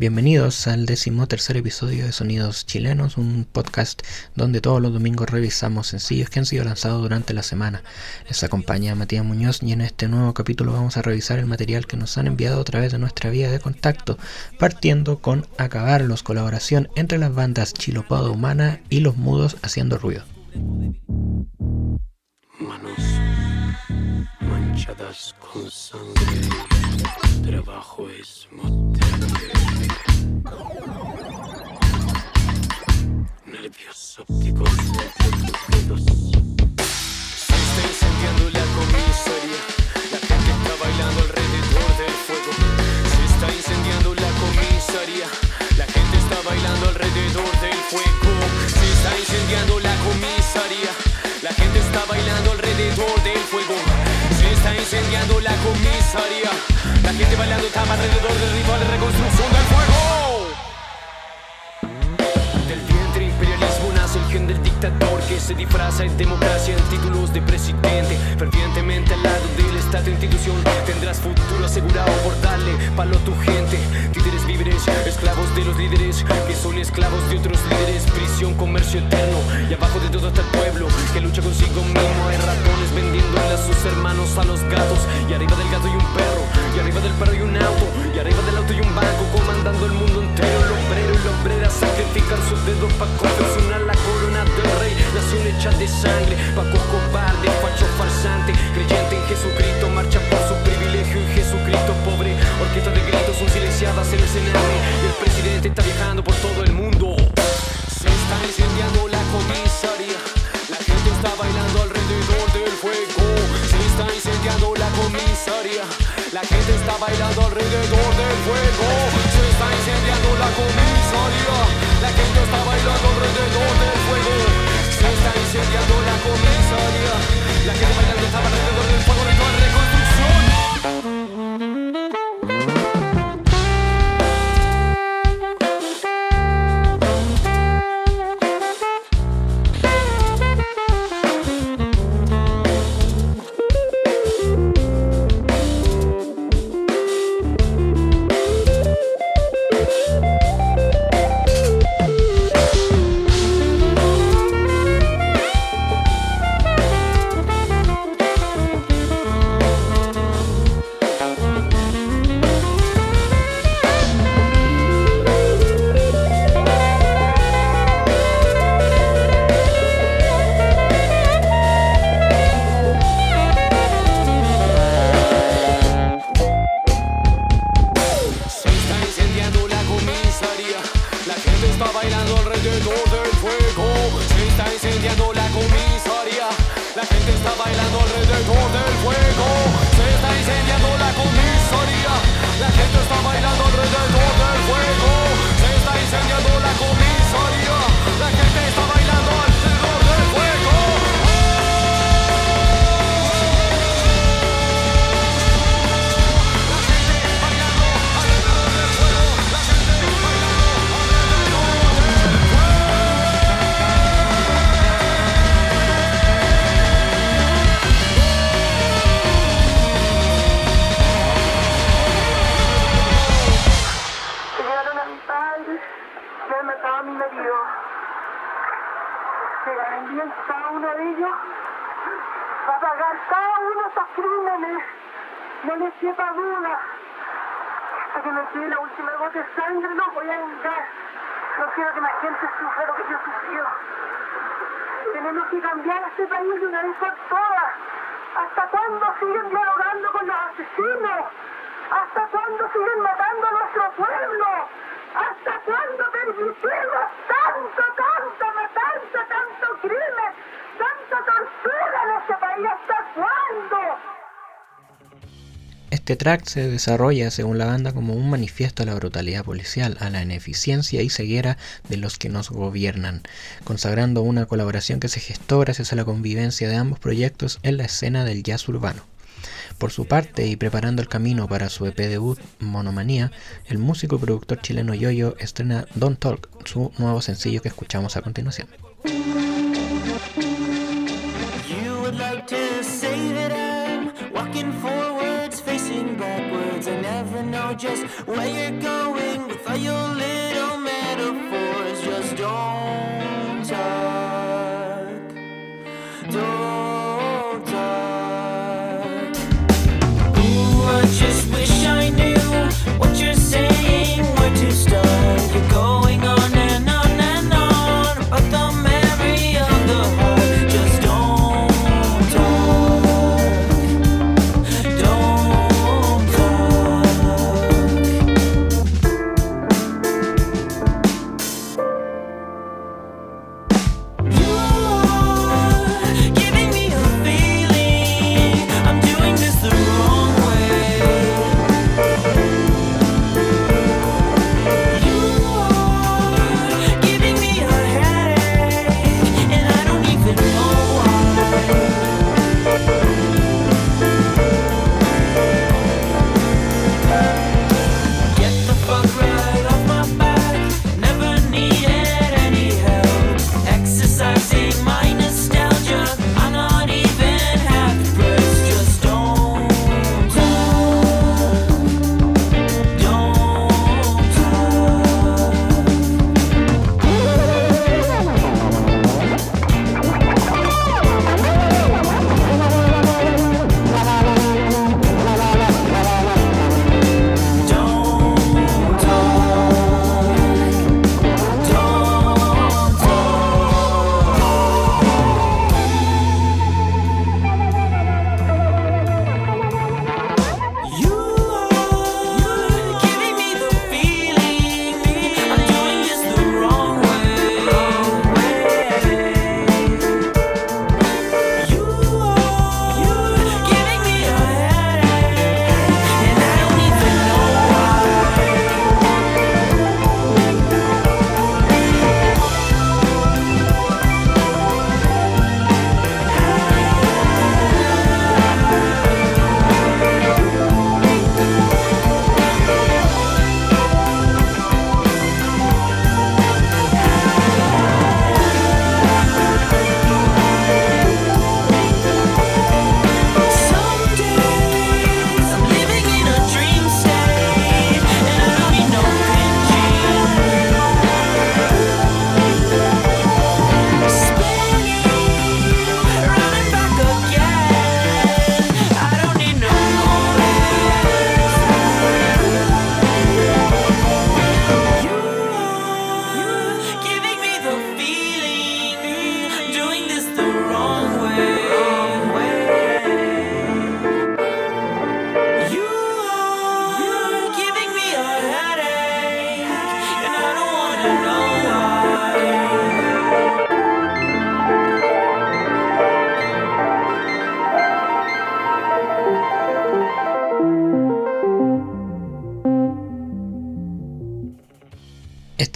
Bienvenidos al décimo tercer episodio de Sonidos Chilenos, un podcast donde todos los domingos revisamos sencillos que han sido lanzados durante la semana. Les acompaña Matías Muñoz y en este nuevo capítulo vamos a revisar el material que nos han enviado a través de nuestra vía de contacto, partiendo con Acabarlos, colaboración entre las bandas Chilopoda Humana y Los Mudos haciendo ruido. Manos manchadas con sangre, trabajo es nervios ópticos Se está incendiando la comisaría. La gente está bailando alrededor del fuego. Se está incendiando la comisaría. La gente está bailando alrededor del fuego. Se está incendiando la comisaría. La gente está bailando alrededor del fuego. Se está incendiando la comisaría. Gente bailando está alrededor del ritual de reconstrucción del fuego. del dictador que se disfraza en democracia en títulos de presidente. Fervientemente al lado Estado institución tendrás futuro asegurado por darle palo a tu gente. Títeres víveres, esclavos de los líderes que son esclavos de otros líderes. Prisión, comercio eterno y abajo de todo está el pueblo que lucha consigo mismo. Hay ratones vendiéndole a sus hermanos a los gatos y arriba del gato hay un perro y arriba del perro hay un auto y arriba del auto hay un banco comandando el mundo entero. El obrero y la obrera sacrifican sus dedos para confeccionar la corona del rey, nación hecha de sangre, Paco cobarde, facho farsante, creyente en Jesucristo, marcha por su privilegio en Jesucristo pobre, orquesta de gritos son silenciadas en el escenario y el presidente está viajando por todo el mundo. Se está incendiando la comisaría, la gente está bailando alrededor del fuego. Se está incendiando la comisaría, la gente está bailando alrededor del fuego. Se está incendiando la comisaría, la gente está bailando alrededor del fuego. Se está incendiando la comisaría, la gente bailando está alrededor del fuego. A mi marido. Se bien cada uno de ellos va a pagar cada uno de estos crímenes. No les quepa duda. Hasta que me quede la última gota de sangre no voy a vengar. No quiero que la gente sufra lo que yo sufrió. Tenemos que cambiar este país de una vez por todas. ¿Hasta cuándo siguen dialogando con los asesinos? ¿Hasta cuándo siguen matando a nuestro pueblo? ¿Hasta cuándo permitimos tanto, tanto matanza, tanto crimen, tanta tortura en este país? ¿Hasta cuándo? Este track se desarrolla, según la banda, como un manifiesto a la brutalidad policial, a la ineficiencia y ceguera de los que nos gobiernan, consagrando una colaboración que se gestó gracias a la convivencia de ambos proyectos en la escena del jazz urbano. Por su parte, y preparando el camino para su EP debut Monomanía, el músico y productor chileno Yoyo estrena Don't Talk, su nuevo sencillo que escuchamos a continuación.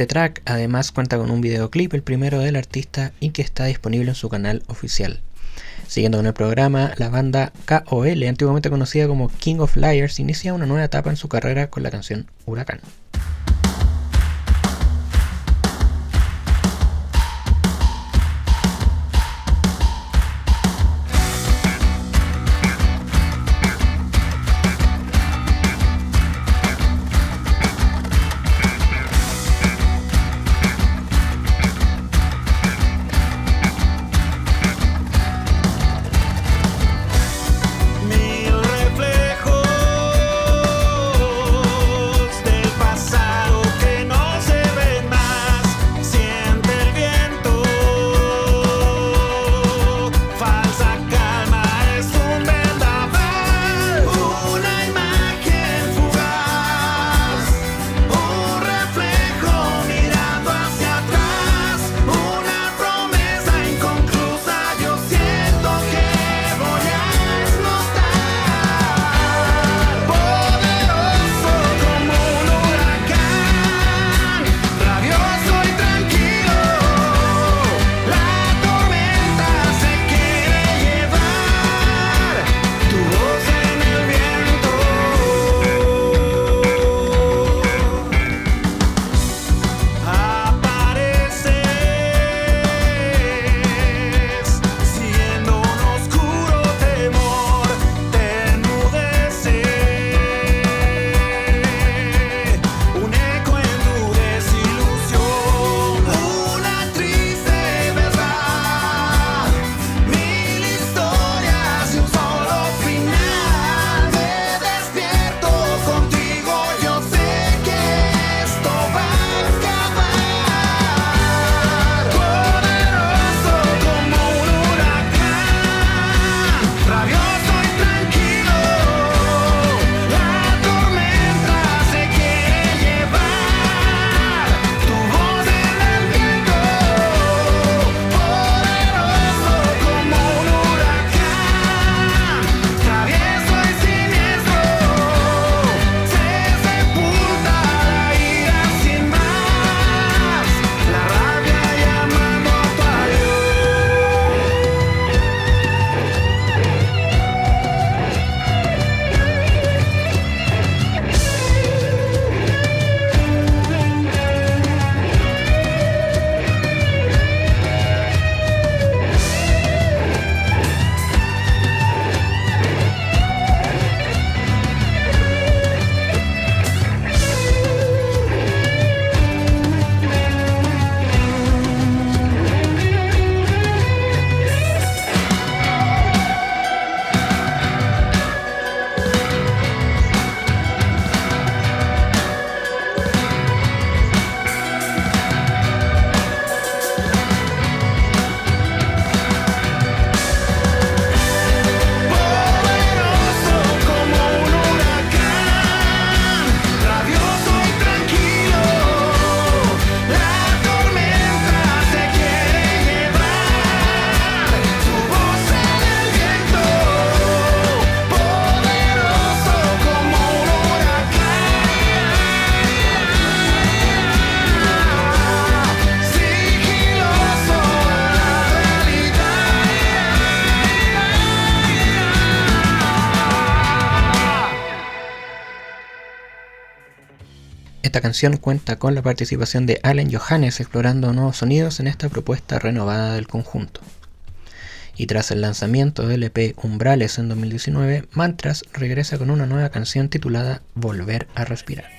Este track además cuenta con un videoclip, el primero del artista, y que está disponible en su canal oficial. Siguiendo con el programa, la banda KOL, antiguamente conocida como King of Liars, inicia una nueva etapa en su carrera con la canción Huracán. Esta canción cuenta con la participación de Allen Johannes explorando nuevos sonidos en esta propuesta renovada del conjunto. Y tras el lanzamiento del EP Umbrales en 2019, Mantras regresa con una nueva canción titulada Volver a Respirar.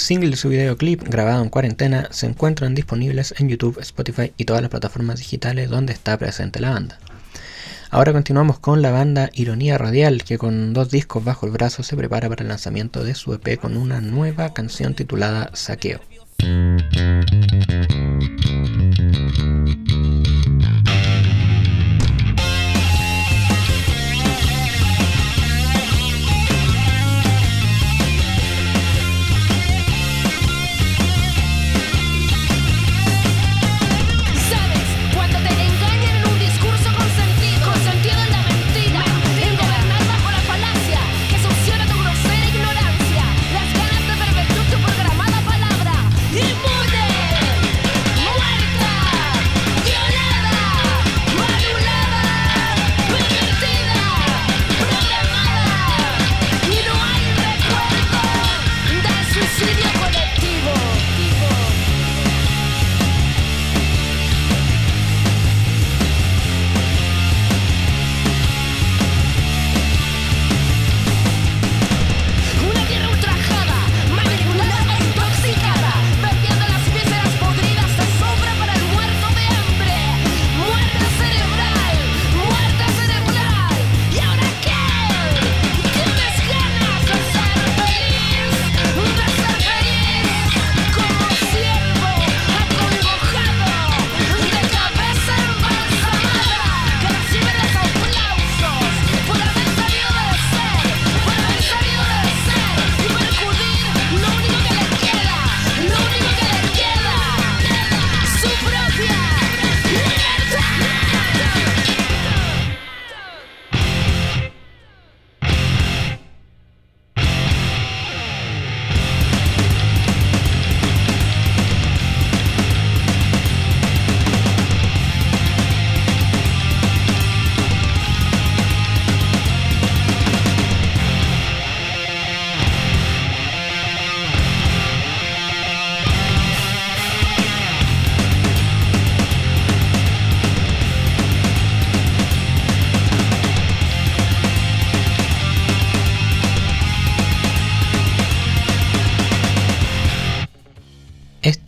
Single de su videoclip, grabado en cuarentena, se encuentran disponibles en YouTube, Spotify y todas las plataformas digitales donde está presente la banda. Ahora continuamos con la banda Ironía Radial, que con dos discos bajo el brazo se prepara para el lanzamiento de su EP con una nueva canción titulada Saqueo.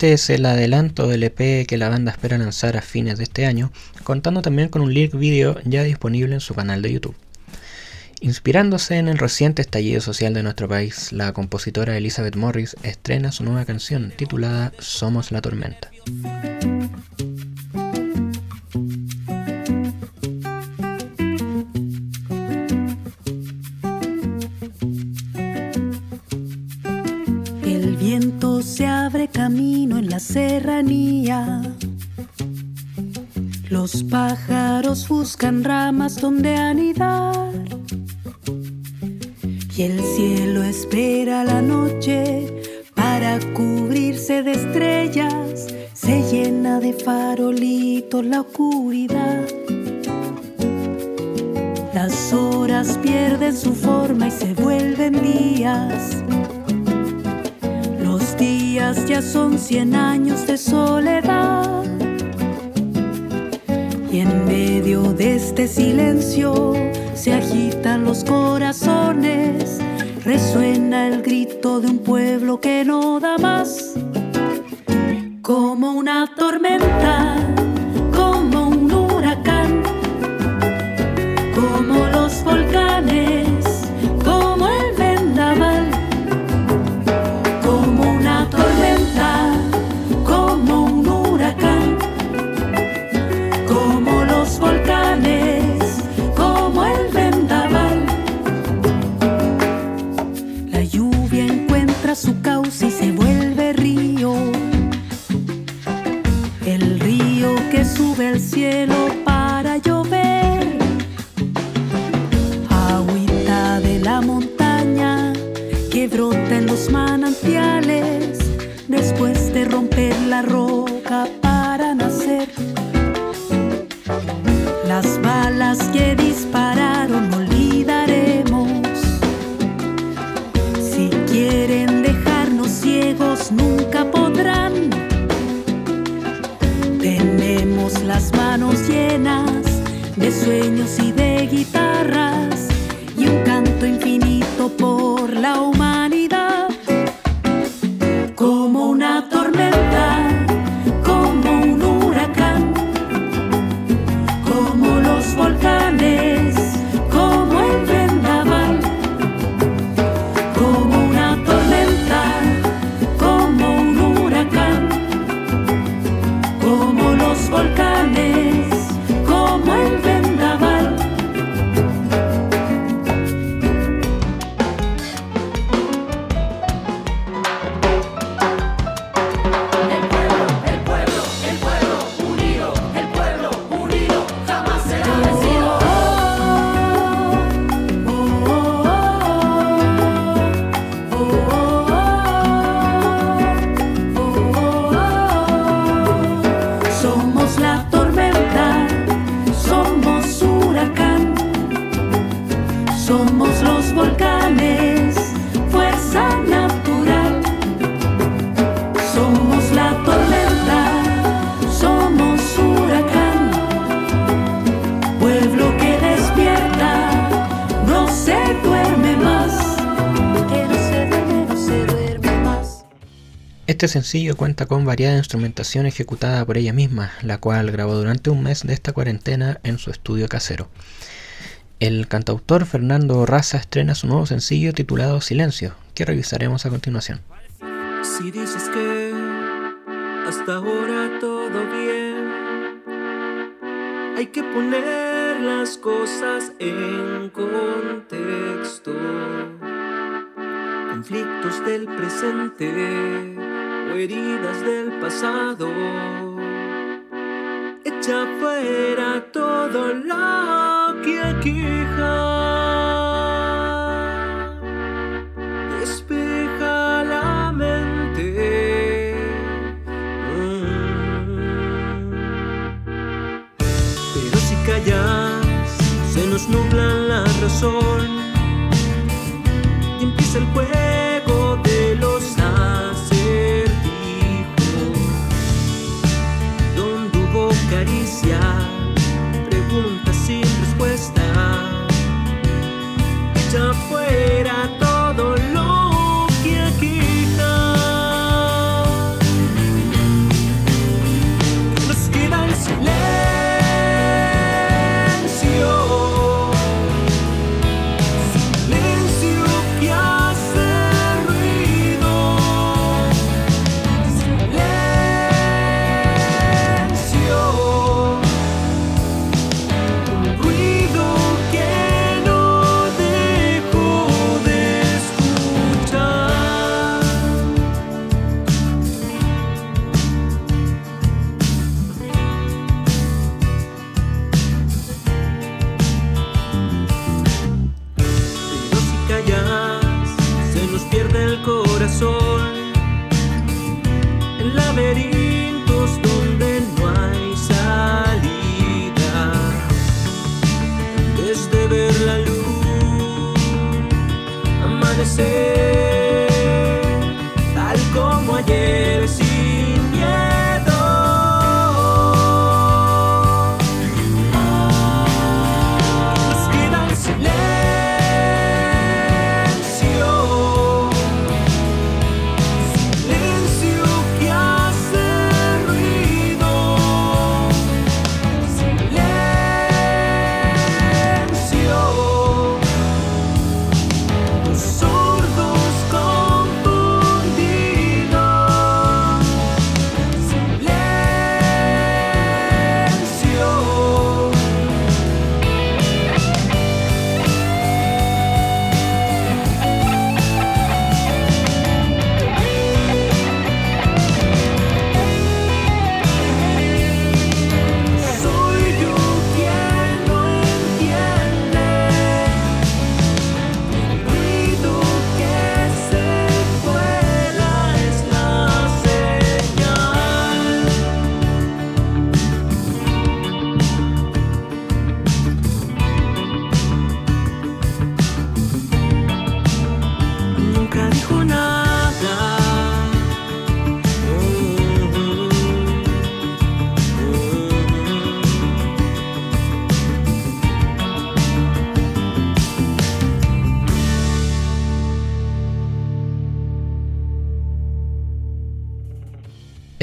Este es el adelanto del EP que la banda espera lanzar a fines de este año, contando también con un lyric video ya disponible en su canal de YouTube. Inspirándose en el reciente estallido social de nuestro país, la compositora Elizabeth Morris estrena su nueva canción titulada Somos la Tormenta. Se abre camino en la serranía. Los pájaros buscan ramas donde anidar y el cielo espera la noche para cubrirse de estrellas, se llena de farolitos la oscuridad. Las horas pierden su forma y se vuelven días. Días ya son cien años de soledad. Y en medio de este silencio, se agitan los corazones, resuena el grito de un pueblo que no da más, como una tormenta, Este sencillo cuenta con variada instrumentación ejecutada por ella misma, la cual grabó durante un mes de esta cuarentena en su estudio casero. El cantautor Fernando Raza estrena su nuevo sencillo titulado Silencio, que revisaremos a continuación. Si dices que hasta ahora todo bien, hay que poner las cosas en contexto. Conflictos del presente heridas del pasado. Echa fuera todo lo que aqueja.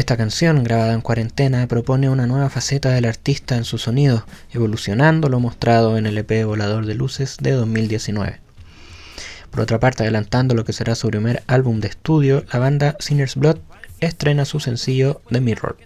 Esta canción, grabada en cuarentena, propone una nueva faceta del artista en su sonido, evolucionando lo mostrado en el EP Volador de Luces de 2019. Por otra parte, adelantando lo que será su primer álbum de estudio, la banda Sinner's Blood estrena su sencillo The Mirror.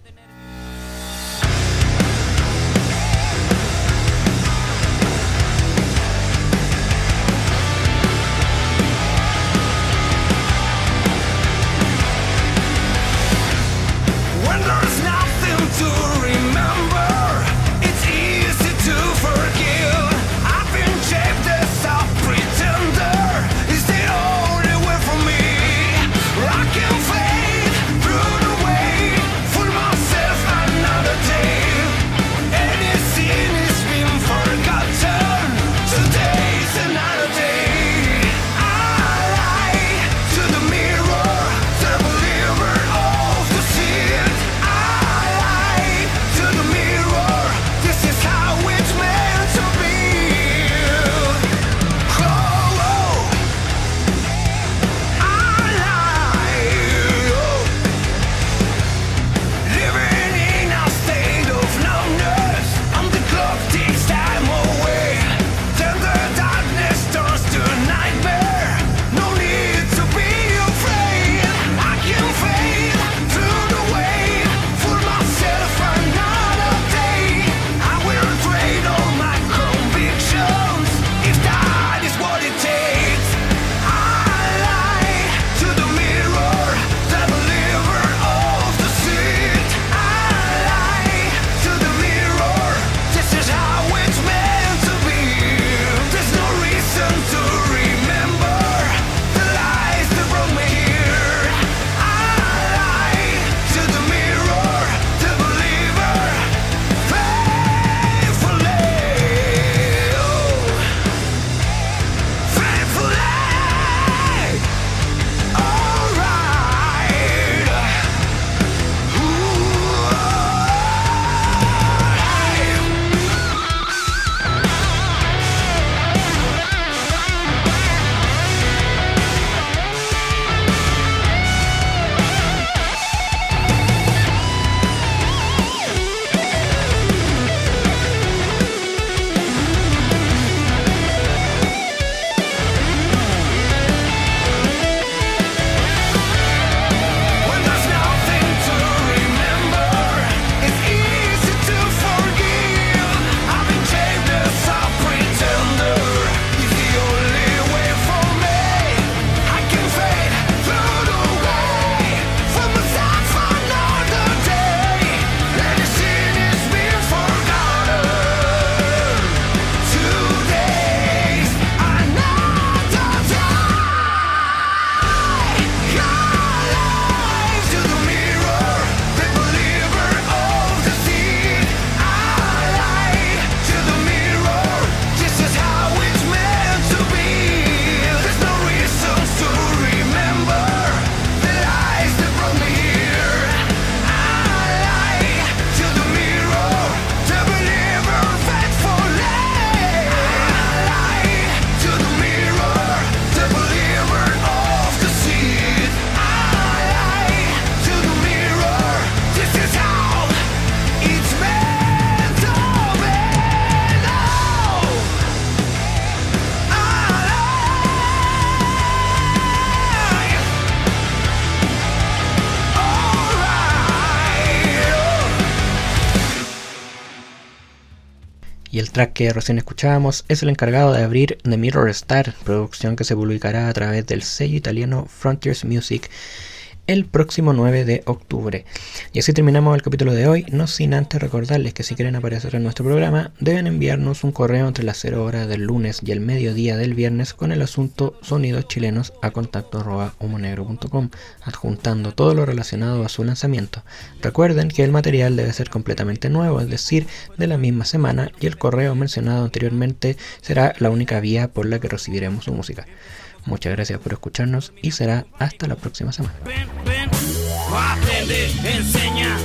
Track que recién escuchábamos es el encargado de abrir The Mirror Star, producción que se publicará a través del sello italiano Frontiers Music el próximo 9 de octubre. Y así terminamos el capítulo de hoy, no sin antes recordarles que si quieren aparecer en nuestro programa, deben enviarnos un correo entre las 0 horas del lunes y el mediodía del viernes con el asunto sonidos chilenos a contacto humonegro.com, adjuntando todo lo relacionado a su lanzamiento. Recuerden que el material debe ser completamente nuevo, es decir, de la misma semana, y el correo mencionado anteriormente será la única vía por la que recibiremos su música. Muchas gracias por escucharnos y será hasta la próxima semana. Ven, ven, aprende, enseña.